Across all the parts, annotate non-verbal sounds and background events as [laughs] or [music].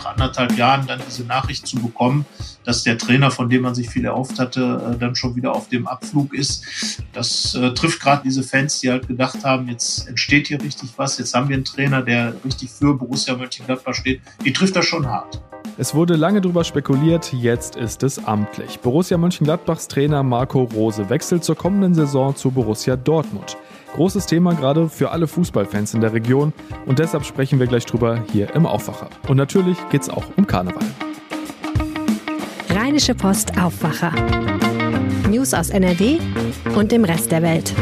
nach anderthalb Jahren dann diese Nachricht zu bekommen, dass der Trainer, von dem man sich viel erhofft hatte, äh, dann schon wieder auf dem Abflug ist. Das äh, trifft gerade diese Fans, die halt gedacht haben, jetzt entsteht hier richtig was, jetzt haben wir einen Trainer, der richtig für Borussia Mönchengladbach steht. Die trifft das schon hart. Es wurde lange darüber spekuliert, jetzt ist es amtlich. Borussia Mönchengladbachs Trainer Marco Rose wechselt zur kommenden Saison zu Borussia Dortmund. Großes Thema gerade für alle Fußballfans in der Region und deshalb sprechen wir gleich drüber hier im Aufwacher. Und natürlich geht es auch um Karneval. Rheinische Post Aufwacher. News aus NRW und dem Rest der Welt.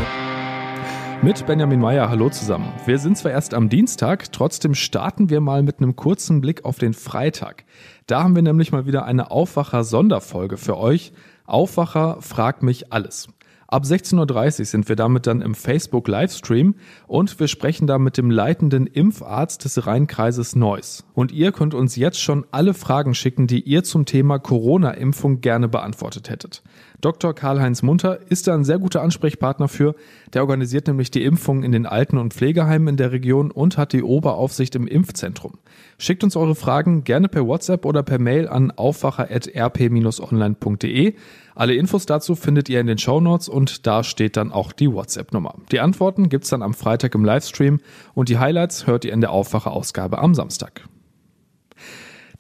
Mit Benjamin Meyer, hallo zusammen. Wir sind zwar erst am Dienstag, trotzdem starten wir mal mit einem kurzen Blick auf den Freitag. Da haben wir nämlich mal wieder eine Aufwacher-Sonderfolge für euch. Aufwacher fragt mich alles. Ab 16.30 Uhr sind wir damit dann im Facebook Livestream und wir sprechen da mit dem leitenden Impfarzt des Rheinkreises Neuss. Und ihr könnt uns jetzt schon alle Fragen schicken, die ihr zum Thema Corona-Impfung gerne beantwortet hättet. Dr. Karl-Heinz Munter ist da ein sehr guter Ansprechpartner für. Der organisiert nämlich die Impfungen in den Alten- und Pflegeheimen in der Region und hat die Oberaufsicht im Impfzentrum. Schickt uns eure Fragen gerne per WhatsApp oder per Mail an aufwacher.rp-online.de. Alle Infos dazu findet ihr in den Show Notes und da steht dann auch die WhatsApp-Nummer. Die Antworten gibt's dann am Freitag im Livestream und die Highlights hört ihr in der Aufwacher-Ausgabe am Samstag.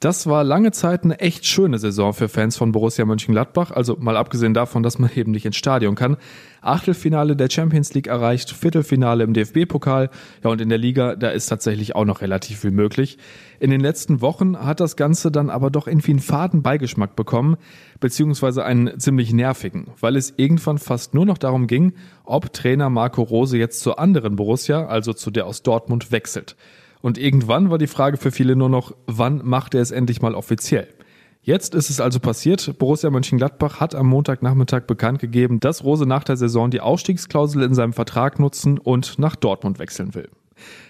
Das war lange Zeit eine echt schöne Saison für Fans von Borussia Mönchengladbach, also mal abgesehen davon, dass man [laughs] eben nicht ins Stadion kann. Achtelfinale der Champions League erreicht, Viertelfinale im DFB-Pokal, ja und in der Liga, da ist tatsächlich auch noch relativ viel möglich. In den letzten Wochen hat das Ganze dann aber doch irgendwie einen faden Beigeschmack bekommen, beziehungsweise einen ziemlich nervigen, weil es irgendwann fast nur noch darum ging, ob Trainer Marco Rose jetzt zur anderen Borussia, also zu der aus Dortmund, wechselt. Und irgendwann war die Frage für viele nur noch, wann macht er es endlich mal offiziell? Jetzt ist es also passiert. Borussia Mönchengladbach hat am Montagnachmittag bekannt gegeben, dass Rose nach der Saison die Ausstiegsklausel in seinem Vertrag nutzen und nach Dortmund wechseln will.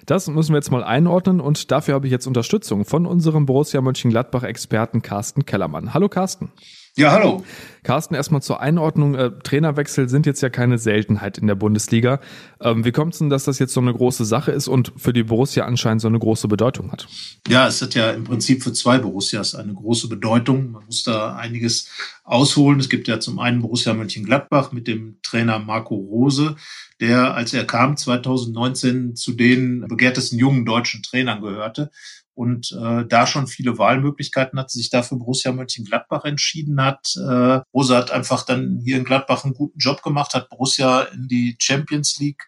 Das müssen wir jetzt mal einordnen und dafür habe ich jetzt Unterstützung von unserem Borussia Mönchengladbach-Experten Carsten Kellermann. Hallo Carsten. Ja, hallo. Carsten, erstmal zur Einordnung. Äh, Trainerwechsel sind jetzt ja keine Seltenheit in der Bundesliga. Ähm, wie kommt es denn, dass das jetzt so eine große Sache ist und für die Borussia anscheinend so eine große Bedeutung hat? Ja, es hat ja im Prinzip für zwei Borussias eine große Bedeutung. Man muss da einiges ausholen. Es gibt ja zum einen Borussia Mönchengladbach mit dem Trainer Marco Rose, der, als er kam, 2019 zu den begehrtesten jungen deutschen Trainern gehörte und äh, da schon viele Wahlmöglichkeiten hat, sich dafür Borussia Mönchengladbach entschieden hat. Äh, Rose hat einfach dann hier in Gladbach einen guten Job gemacht, hat Borussia in die Champions League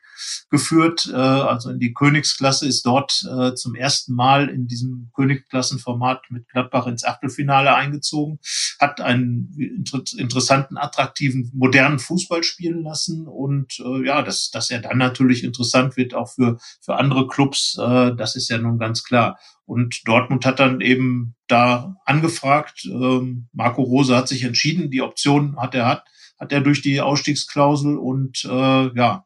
geführt, äh, also in die Königsklasse, ist dort äh, zum ersten Mal in diesem Königsklassenformat mit Gladbach ins Achtelfinale eingezogen, hat einen inter interessanten, attraktiven, modernen Fußball spielen lassen und äh, ja, dass, dass er dann natürlich interessant wird auch für, für andere Clubs, äh, das ist ja nun ganz klar. Und Dortmund hat dann eben da angefragt. Ähm, Marco Rose hat sich entschieden, die Option hat er hat, hat er durch die Ausstiegsklausel und äh, ja,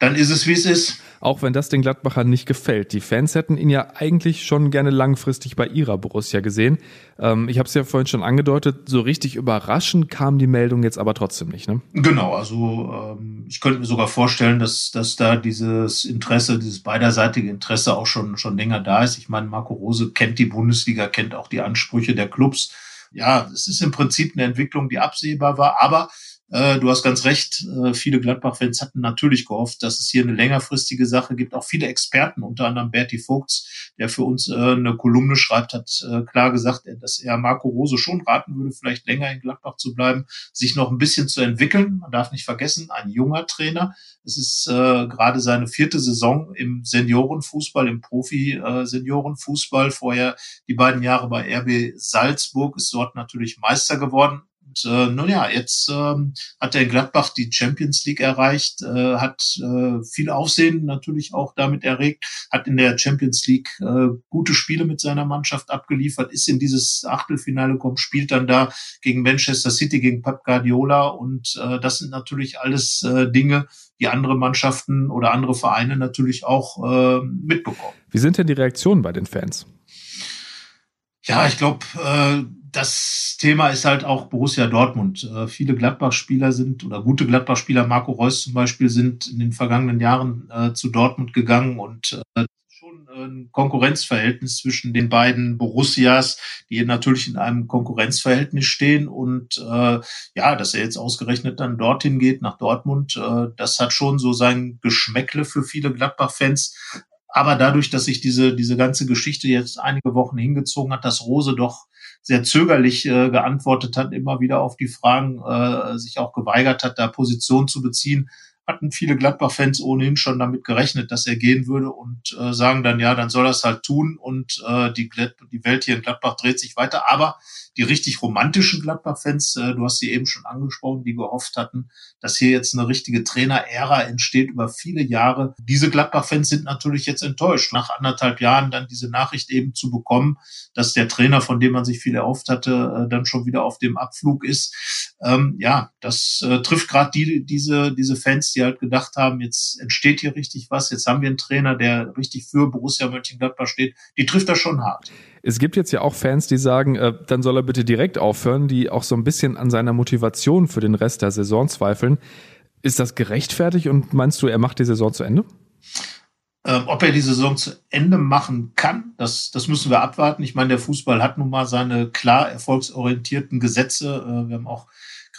dann ist es, wie es ist. Auch wenn das den Gladbachern nicht gefällt. Die Fans hätten ihn ja eigentlich schon gerne langfristig bei ihrer Borussia gesehen. Ähm, ich habe es ja vorhin schon angedeutet, so richtig überraschend kam die Meldung jetzt aber trotzdem nicht. Ne? Genau, also ähm, ich könnte mir sogar vorstellen, dass, dass da dieses Interesse, dieses beiderseitige Interesse auch schon, schon länger da ist. Ich meine, Marco Rose kennt die Bundesliga, kennt auch die Ansprüche der Clubs. Ja, es ist im Prinzip eine Entwicklung, die absehbar war, aber äh, du hast ganz recht. Äh, viele Gladbach-Fans hatten natürlich gehofft, dass es hier eine längerfristige Sache gibt. Auch viele Experten, unter anderem Berti Vogts, der für uns äh, eine Kolumne schreibt, hat klar gesagt, dass er Marco Rose schon raten würde, vielleicht länger in Gladbach zu bleiben, sich noch ein bisschen zu entwickeln. Man darf nicht vergessen, ein junger Trainer. Es ist gerade seine vierte Saison im Seniorenfußball, im Profi-Seniorenfußball. Vorher die beiden Jahre bei RB Salzburg ist dort natürlich Meister geworden und äh, nun ja, jetzt ähm, hat er in Gladbach die Champions League erreicht, äh, hat äh, viel Aufsehen natürlich auch damit erregt, hat in der Champions League äh, gute Spiele mit seiner Mannschaft abgeliefert, ist in dieses Achtelfinale gekommen, spielt dann da gegen Manchester City, gegen Pep Guardiola und äh, das sind natürlich alles äh, Dinge, die andere Mannschaften oder andere Vereine natürlich auch äh, mitbekommen. Wie sind denn die Reaktionen bei den Fans? Ja, ich glaube, äh, das Thema ist halt auch Borussia Dortmund. Äh, viele Gladbach-Spieler sind oder gute Gladbach-Spieler, Marco Reus zum Beispiel, sind in den vergangenen Jahren äh, zu Dortmund gegangen und äh, schon ein Konkurrenzverhältnis zwischen den beiden Borussias, die natürlich in einem Konkurrenzverhältnis stehen. Und äh, ja, dass er jetzt ausgerechnet dann dorthin geht, nach Dortmund, äh, das hat schon so sein Geschmäckle für viele Gladbach-Fans. Aber dadurch, dass sich diese, diese ganze Geschichte jetzt einige Wochen hingezogen hat, dass Rose doch sehr zögerlich äh, geantwortet hat, immer wieder auf die Fragen, äh, sich auch geweigert hat, da Position zu beziehen, hatten viele Gladbach-Fans ohnehin schon damit gerechnet, dass er gehen würde und äh, sagen dann, ja, dann soll er es halt tun und äh, die, die Welt hier in Gladbach dreht sich weiter. Aber die richtig romantischen Gladbach-Fans, äh, du hast sie eben schon angesprochen, die gehofft hatten, dass hier jetzt eine richtige Trainer-Ära entsteht über viele Jahre. Diese Gladbach-Fans sind natürlich jetzt enttäuscht, nach anderthalb Jahren dann diese Nachricht eben zu bekommen, dass der Trainer, von dem man sich viel erhofft hatte, äh, dann schon wieder auf dem Abflug ist. Ähm, ja, das äh, trifft gerade die, diese, diese Fans, die halt gedacht haben, jetzt entsteht hier richtig was, jetzt haben wir einen Trainer, der richtig für Borussia Mönchengladbach steht. Die trifft das schon hart. Es gibt jetzt ja auch Fans, die sagen, äh, dann soll er bitte direkt aufhören, die auch so ein bisschen an seiner Motivation für den Rest der Saison zweifeln. Ist das gerechtfertigt und meinst du, er macht die Saison zu Ende? Ähm, ob er die Saison zu Ende machen kann, das, das müssen wir abwarten. Ich meine, der Fußball hat nun mal seine klar erfolgsorientierten Gesetze. Äh, wir haben auch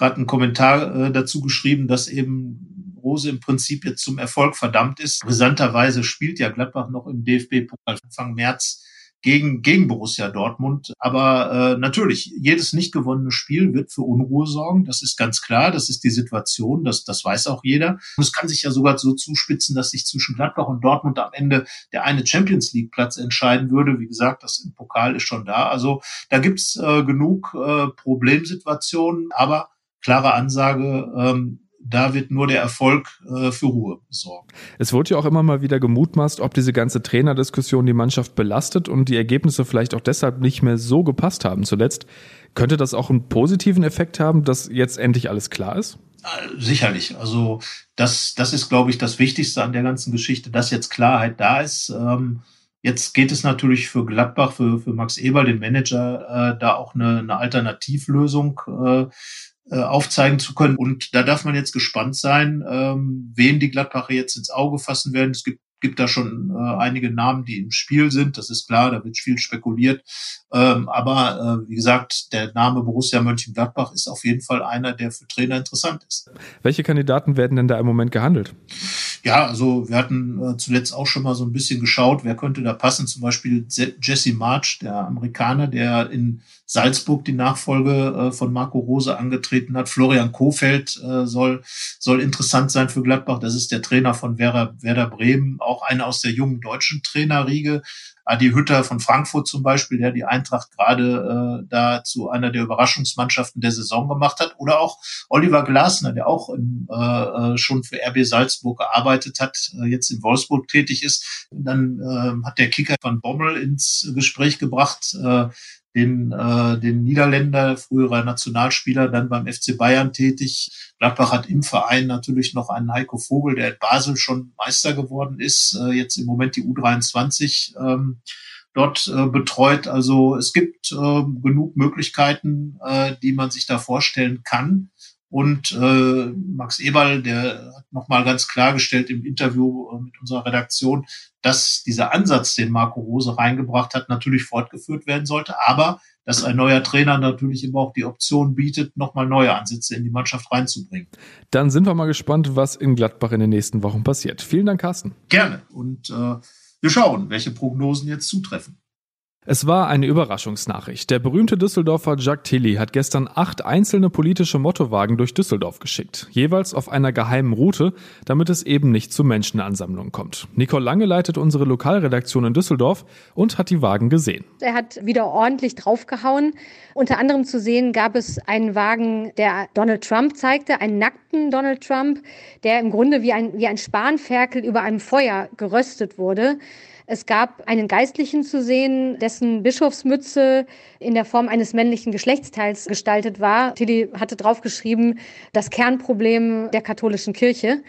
gerade einen Kommentar äh, dazu geschrieben, dass eben Rose im Prinzip jetzt zum Erfolg verdammt ist. Brisanterweise spielt ja Gladbach noch im DFB-Pokal Anfang März gegen, gegen Borussia Dortmund. Aber äh, natürlich, jedes nicht gewonnene Spiel wird für Unruhe sorgen. Das ist ganz klar. Das ist die Situation. Das, das weiß auch jeder. Und es kann sich ja sogar so zuspitzen, dass sich zwischen Gladbach und Dortmund am Ende der eine Champions League Platz entscheiden würde. Wie gesagt, das im Pokal ist schon da. Also da gibt's äh, genug äh, Problemsituationen. Aber klare Ansage, ähm, da wird nur der Erfolg äh, für Ruhe sorgen. Es wurde ja auch immer mal wieder gemutmaßt, ob diese ganze Trainerdiskussion die Mannschaft belastet und die Ergebnisse vielleicht auch deshalb nicht mehr so gepasst haben zuletzt. Könnte das auch einen positiven Effekt haben, dass jetzt endlich alles klar ist? Äh, sicherlich. Also das, das ist, glaube ich, das Wichtigste an der ganzen Geschichte, dass jetzt Klarheit da ist. Ähm, Jetzt geht es natürlich für Gladbach, für, für Max Eber, den Manager, äh, da auch eine, eine Alternativlösung äh, äh, aufzeigen zu können. Und da darf man jetzt gespannt sein, ähm, wen die Gladbacher jetzt ins Auge fassen werden. Es gibt gibt da schon äh, einige Namen, die im Spiel sind. Das ist klar, da wird viel spekuliert. Ähm, aber äh, wie gesagt, der Name Borussia Mönchengladbach ist auf jeden Fall einer, der für Trainer interessant ist. Welche Kandidaten werden denn da im Moment gehandelt? Ja, also wir hatten äh, zuletzt auch schon mal so ein bisschen geschaut, wer könnte da passen. Zum Beispiel Jesse March, der Amerikaner, der in Salzburg die Nachfolge äh, von Marco Rose angetreten hat. Florian Kofeld äh, soll, soll interessant sein für Gladbach. Das ist der Trainer von Werder, Werder Bremen, auch einer aus der jungen deutschen Trainerriege. Adi Hütter von Frankfurt zum Beispiel, der die Eintracht gerade äh, da zu einer der Überraschungsmannschaften der Saison gemacht hat. Oder auch Oliver Glasner, der auch im, äh, äh schon für RB Salzburg gearbeitet hat, äh, jetzt in Wolfsburg tätig ist. Dann äh, hat der Kicker von Bommel ins Gespräch gebracht, äh, den, äh, den Niederländer, früherer Nationalspieler, dann beim FC Bayern tätig. Gladbach hat im Verein natürlich noch einen Heiko Vogel, der in Basel schon Meister geworden ist, äh, jetzt im Moment die U23 ähm, dort äh, betreut. Also es gibt äh, genug Möglichkeiten, äh, die man sich da vorstellen kann. Und äh, Max Eberl, der hat nochmal ganz klargestellt im Interview äh, mit unserer Redaktion, dass dieser Ansatz, den Marco Rose reingebracht hat, natürlich fortgeführt werden sollte, aber dass ein neuer Trainer natürlich immer auch die Option bietet, nochmal neue Ansätze in die Mannschaft reinzubringen. Dann sind wir mal gespannt, was in Gladbach in den nächsten Wochen passiert. Vielen Dank, Carsten. Gerne. Und äh, wir schauen, welche Prognosen jetzt zutreffen. Es war eine Überraschungsnachricht. Der berühmte Düsseldorfer Jacques Tilly hat gestern acht einzelne politische Mottowagen durch Düsseldorf geschickt, jeweils auf einer geheimen Route, damit es eben nicht zu Menschenansammlungen kommt. Nicole Lange leitet unsere Lokalredaktion in Düsseldorf und hat die Wagen gesehen. Er hat wieder ordentlich draufgehauen. Unter anderem zu sehen gab es einen Wagen, der Donald Trump zeigte, einen nackten Donald Trump, der im Grunde wie ein, wie ein Spanferkel über einem Feuer geröstet wurde. Es gab einen Geistlichen zu sehen, dessen Bischofsmütze in der Form eines männlichen Geschlechtsteils gestaltet war. Tilly hatte draufgeschrieben, das Kernproblem der katholischen Kirche.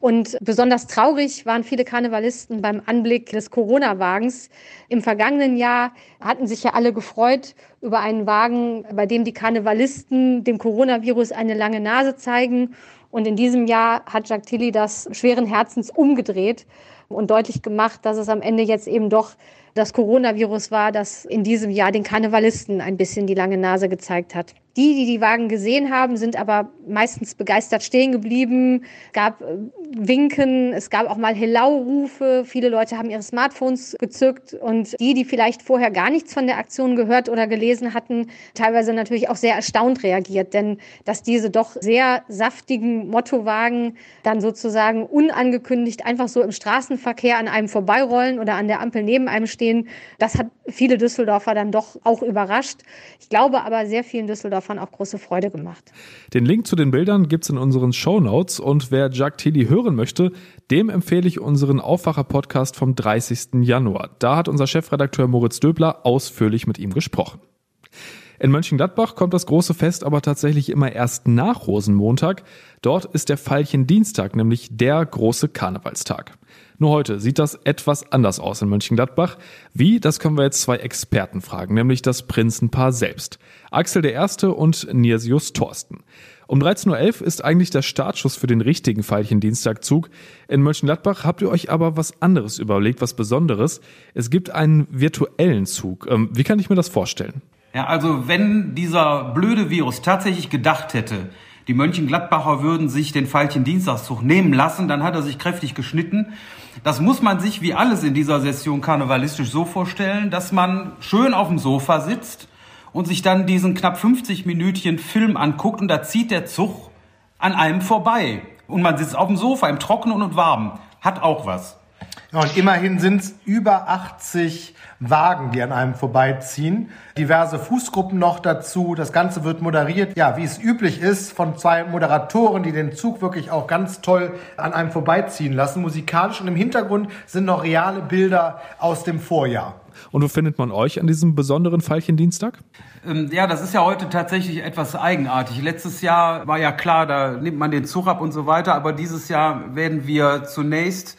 Und besonders traurig waren viele Karnevalisten beim Anblick des Corona-Wagens. Im vergangenen Jahr hatten sich ja alle gefreut über einen Wagen, bei dem die Karnevalisten dem Coronavirus eine lange Nase zeigen. Und in diesem Jahr hat Jacques Tilly das schweren Herzens umgedreht und deutlich gemacht, dass es am Ende jetzt eben doch das Coronavirus war, das in diesem Jahr den Karnevalisten ein bisschen die lange Nase gezeigt hat. Die, die die Wagen gesehen haben, sind aber meistens begeistert stehen geblieben. Es gab äh, Winken, es gab auch mal Hello-Rufe. Viele Leute haben ihre Smartphones gezückt und die, die vielleicht vorher gar nichts von der Aktion gehört oder gelesen hatten, teilweise natürlich auch sehr erstaunt reagiert, denn dass diese doch sehr saftigen Mottowagen dann sozusagen unangekündigt einfach so im Straßenverkehr an einem vorbeirollen oder an der Ampel neben einem stehen, das hat viele Düsseldorfer dann doch auch überrascht. Ich glaube aber sehr vielen Düsseldorfer davon auch große Freude gemacht. Den Link zu den Bildern gibt es in unseren Show Notes und wer Jacques Tilly hören möchte, dem empfehle ich unseren Aufwacher-Podcast vom 30. Januar. Da hat unser Chefredakteur Moritz Döbler ausführlich mit ihm gesprochen. In Mönchengladbach kommt das große Fest aber tatsächlich immer erst nach Rosenmontag. Dort ist der Veilchendienstag, nämlich der große Karnevalstag. Nur heute sieht das etwas anders aus in Mönchengladbach. Wie, das können wir jetzt zwei Experten fragen, nämlich das Prinzenpaar selbst. Axel Erste und Nirsius Thorsten. Um 13.11 Uhr ist eigentlich der Startschuss für den richtigen Veilchendienstagzug. In Mönchengladbach habt ihr euch aber was anderes überlegt, was Besonderes. Es gibt einen virtuellen Zug. Ähm, wie kann ich mir das vorstellen? Ja, also wenn dieser blöde Virus tatsächlich gedacht hätte, die Mönchengladbacher würden sich den Veilchendienstagszug nehmen lassen, dann hat er sich kräftig geschnitten das muss man sich wie alles in dieser Session karnevalistisch so vorstellen, dass man schön auf dem Sofa sitzt und sich dann diesen knapp 50 Minütchen Film anguckt und da zieht der Zug an einem vorbei. Und man sitzt auf dem Sofa im Trockenen und Warmen. Hat auch was. Ja, und immerhin sind es über 80 Wagen, die an einem vorbeiziehen. Diverse Fußgruppen noch dazu. Das Ganze wird moderiert, ja, wie es üblich ist, von zwei Moderatoren, die den Zug wirklich auch ganz toll an einem vorbeiziehen lassen. Musikalisch und im Hintergrund sind noch reale Bilder aus dem Vorjahr. Und wo findet man euch an diesem besonderen Veilchendienstag? Ähm, ja, das ist ja heute tatsächlich etwas eigenartig. Letztes Jahr war ja klar, da nimmt man den Zug ab und so weiter, aber dieses Jahr werden wir zunächst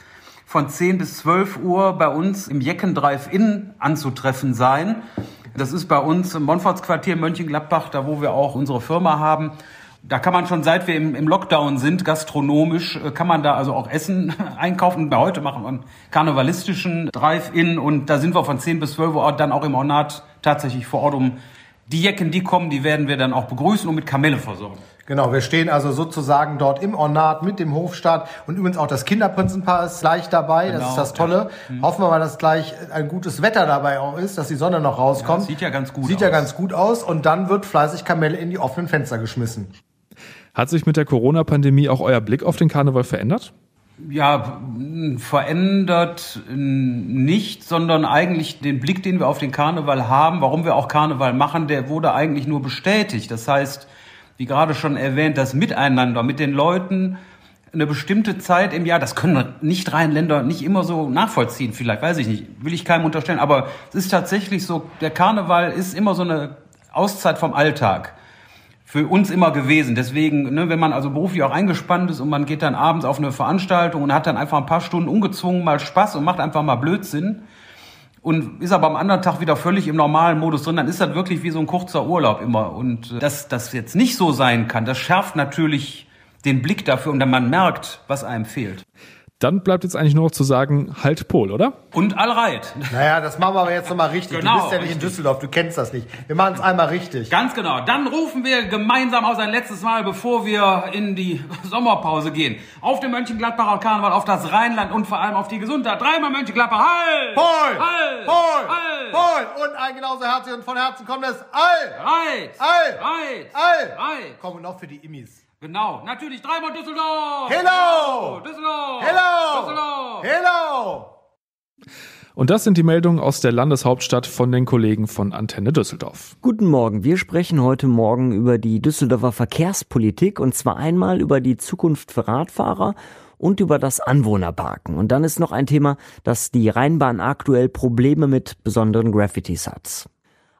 von 10 bis 12 Uhr bei uns im Jecken Drive-In anzutreffen sein. Das ist bei uns im Monfortsquartier Mönchengladbach, da wo wir auch unsere Firma haben. Da kann man schon, seit wir im, Lockdown sind, gastronomisch, äh, kann man da also auch Essen [laughs] einkaufen. Bei heute machen wir einen karnevalistischen Drive-In und da sind wir von 10 bis 12 Uhr dann auch im Ornat tatsächlich vor Ort, um die Jecken, die kommen, die werden wir dann auch begrüßen und mit Kamelle versorgen. Genau, wir stehen also sozusagen dort im Ornat mit dem Hofstaat und übrigens auch das Kinderprinzenpaar ist gleich dabei. Genau, das ist das Tolle. Ja. Mhm. Hoffen wir mal, dass gleich ein gutes Wetter dabei auch ist, dass die Sonne noch rauskommt. Ja, sieht ja ganz gut sieht aus. Sieht ja ganz gut aus und dann wird fleißig Kamelle in die offenen Fenster geschmissen. Hat sich mit der Corona-Pandemie auch euer Blick auf den Karneval verändert? Ja, verändert nicht, sondern eigentlich den Blick, den wir auf den Karneval haben, warum wir auch Karneval machen, der wurde eigentlich nur bestätigt. Das heißt, wie gerade schon erwähnt, das Miteinander mit den Leuten eine bestimmte Zeit im Jahr, das können nicht Rheinländer nicht immer so nachvollziehen, vielleicht, weiß ich nicht, will ich keinem unterstellen, aber es ist tatsächlich so, der Karneval ist immer so eine Auszeit vom Alltag. Für uns immer gewesen. Deswegen, ne, wenn man also beruflich auch eingespannt ist und man geht dann abends auf eine Veranstaltung und hat dann einfach ein paar Stunden ungezwungen mal Spaß und macht einfach mal Blödsinn, und ist aber am anderen Tag wieder völlig im normalen Modus drin, dann ist das wirklich wie so ein kurzer Urlaub immer. Und äh, dass das jetzt nicht so sein kann, das schärft natürlich den Blick dafür und dann man merkt, was einem fehlt. Dann bleibt jetzt eigentlich nur noch zu sagen, halt Pol, oder? Und allreit. Naja, das machen wir aber jetzt nochmal richtig. Genau, du bist ja nicht richtig. in Düsseldorf, du kennst das nicht. Wir machen es einmal richtig. Ganz genau. Dann rufen wir gemeinsam aus ein letztes Mal, bevor wir in die [laughs] Sommerpause gehen. Auf den Mönchengladbacher Karneval, auf das Rheinland und vor allem auf die Gesundheit. Dreimal Mönchengladbach. Halt! Pol! Halt! Pol! Halt! Pol! Und ein genauso herzlich und von Herzen kommt es. All! Reit! All! Reit! All! Reit! Komm, und noch für die Immis. Genau, natürlich dreimal Düsseldorf! Hello! Düsseldorf! Hello! Düsseldorf! Hello! Und das sind die Meldungen aus der Landeshauptstadt von den Kollegen von Antenne Düsseldorf. Guten Morgen. Wir sprechen heute Morgen über die Düsseldorfer Verkehrspolitik und zwar einmal über die Zukunft für Radfahrer und über das Anwohnerparken. Und dann ist noch ein Thema, dass die Rheinbahn aktuell Probleme mit besonderen Graffitis hat.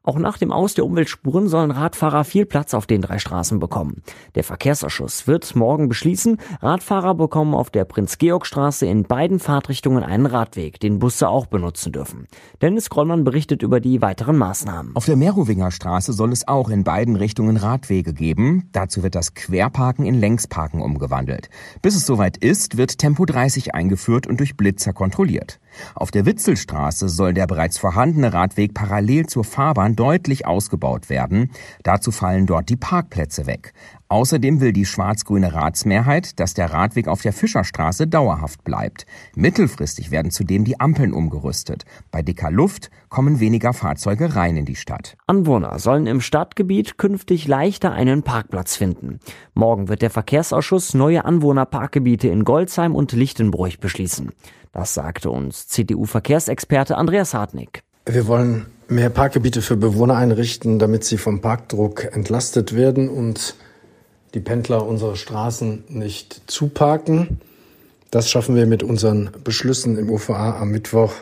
Auch nach dem Aus der Umweltspuren sollen Radfahrer viel Platz auf den drei Straßen bekommen. Der Verkehrsausschuss wird morgen beschließen, Radfahrer bekommen auf der Prinz-Georg-Straße in beiden Fahrtrichtungen einen Radweg, den Busse auch benutzen dürfen. Dennis Grollmann berichtet über die weiteren Maßnahmen. Auf der Merowinger Straße soll es auch in beiden Richtungen Radwege geben. Dazu wird das Querparken in Längsparken umgewandelt. Bis es soweit ist, wird Tempo 30 eingeführt und durch Blitzer kontrolliert. Auf der Witzelstraße soll der bereits vorhandene Radweg parallel zur Fahrbahn deutlich ausgebaut werden. Dazu fallen dort die Parkplätze weg. Außerdem will die schwarz-grüne Ratsmehrheit, dass der Radweg auf der Fischerstraße dauerhaft bleibt. Mittelfristig werden zudem die Ampeln umgerüstet. Bei dicker Luft kommen weniger Fahrzeuge rein in die Stadt. Anwohner sollen im Stadtgebiet künftig leichter einen Parkplatz finden. Morgen wird der Verkehrsausschuss neue Anwohnerparkgebiete in Goldsheim und Lichtenbruch beschließen. Das sagte uns CDU-Verkehrsexperte Andreas Hartnick. Wir wollen mehr Parkgebiete für Bewohner einrichten, damit sie vom Parkdruck entlastet werden und die Pendler unsere Straßen nicht zuparken. Das schaffen wir mit unseren Beschlüssen im UVA am Mittwoch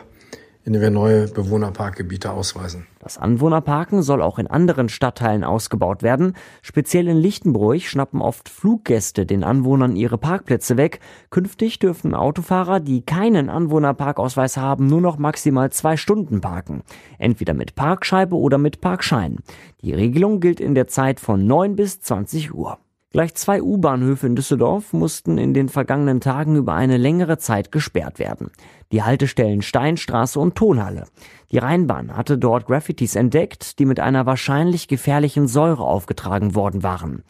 indem wir neue Bewohnerparkgebiete ausweisen. Das Anwohnerparken soll auch in anderen Stadtteilen ausgebaut werden. Speziell in Lichtenbruch schnappen oft Fluggäste den Anwohnern ihre Parkplätze weg. Künftig dürfen Autofahrer, die keinen Anwohnerparkausweis haben, nur noch maximal zwei Stunden parken. Entweder mit Parkscheibe oder mit Parkschein. Die Regelung gilt in der Zeit von 9 bis 20 Uhr. Gleich zwei U-Bahnhöfe in Düsseldorf mussten in den vergangenen Tagen über eine längere Zeit gesperrt werden. Die Haltestellen Steinstraße und Tonhalle. Die Rheinbahn hatte dort Graffitis entdeckt, die mit einer wahrscheinlich gefährlichen Säure aufgetragen worden waren.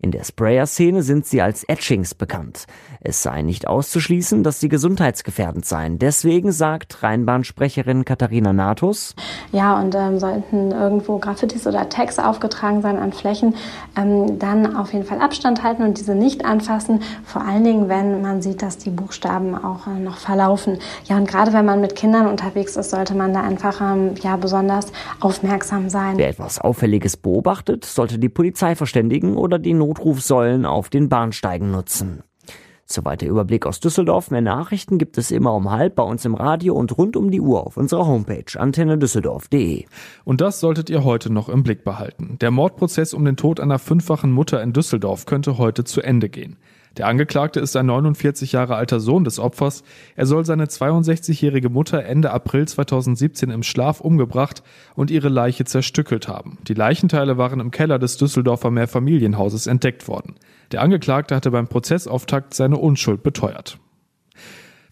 In der Sprayer-Szene sind sie als Etchings bekannt. Es sei nicht auszuschließen, dass sie gesundheitsgefährdend seien. Deswegen sagt Rheinbahnsprecherin Katharina Natus. Ja, und ähm, sollten irgendwo Graffitis oder Tags aufgetragen sein an Flächen, ähm, dann auf jeden Fall Abstand halten und diese nicht anfassen. Vor allen Dingen, wenn man sieht, dass die Buchstaben auch äh, noch verlaufen. Ja, und gerade wenn man mit Kindern unterwegs ist, sollte man da einfach ähm, ja besonders aufmerksam sein. Wer etwas Auffälliges beobachtet, sollte die Polizei verständigen oder die Notrufsäulen auf den Bahnsteigen nutzen. Soweit der Überblick aus Düsseldorf. Mehr Nachrichten gibt es immer um halb bei uns im Radio und rund um die Uhr auf unserer Homepage antennedüsseldorf.de. Und das solltet ihr heute noch im Blick behalten. Der Mordprozess um den Tod einer fünffachen Mutter in Düsseldorf könnte heute zu Ende gehen. Der Angeklagte ist ein 49 Jahre alter Sohn des Opfers. Er soll seine 62-jährige Mutter Ende April 2017 im Schlaf umgebracht und ihre Leiche zerstückelt haben. Die Leichenteile waren im Keller des Düsseldorfer Mehrfamilienhauses entdeckt worden. Der Angeklagte hatte beim Prozessauftakt seine Unschuld beteuert.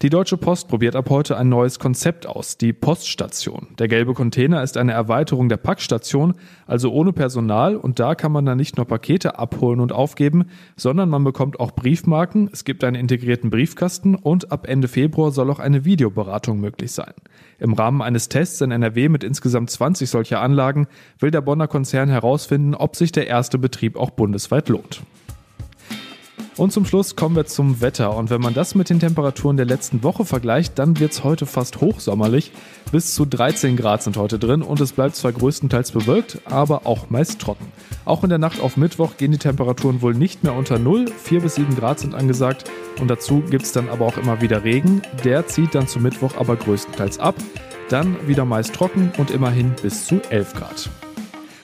Die Deutsche Post probiert ab heute ein neues Konzept aus, die Poststation. Der gelbe Container ist eine Erweiterung der Packstation, also ohne Personal und da kann man dann nicht nur Pakete abholen und aufgeben, sondern man bekommt auch Briefmarken, es gibt einen integrierten Briefkasten und ab Ende Februar soll auch eine Videoberatung möglich sein. Im Rahmen eines Tests in NRW mit insgesamt 20 solcher Anlagen will der Bonner Konzern herausfinden, ob sich der erste Betrieb auch bundesweit lohnt. Und zum Schluss kommen wir zum Wetter. Und wenn man das mit den Temperaturen der letzten Woche vergleicht, dann wird es heute fast hochsommerlich. Bis zu 13 Grad sind heute drin und es bleibt zwar größtenteils bewölkt, aber auch meist trocken. Auch in der Nacht auf Mittwoch gehen die Temperaturen wohl nicht mehr unter Null. 4 bis 7 Grad sind angesagt. Und dazu gibt es dann aber auch immer wieder Regen. Der zieht dann zu Mittwoch aber größtenteils ab. Dann wieder meist trocken und immerhin bis zu 11 Grad.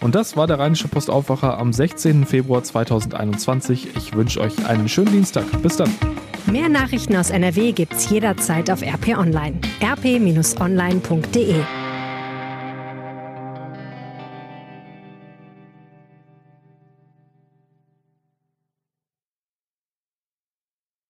Und das war der Rheinische Postaufwacher am 16. Februar 2021. Ich wünsche euch einen schönen Dienstag. Bis dann. Mehr Nachrichten aus NRW gibt's jederzeit auf RP Online. rp-online.de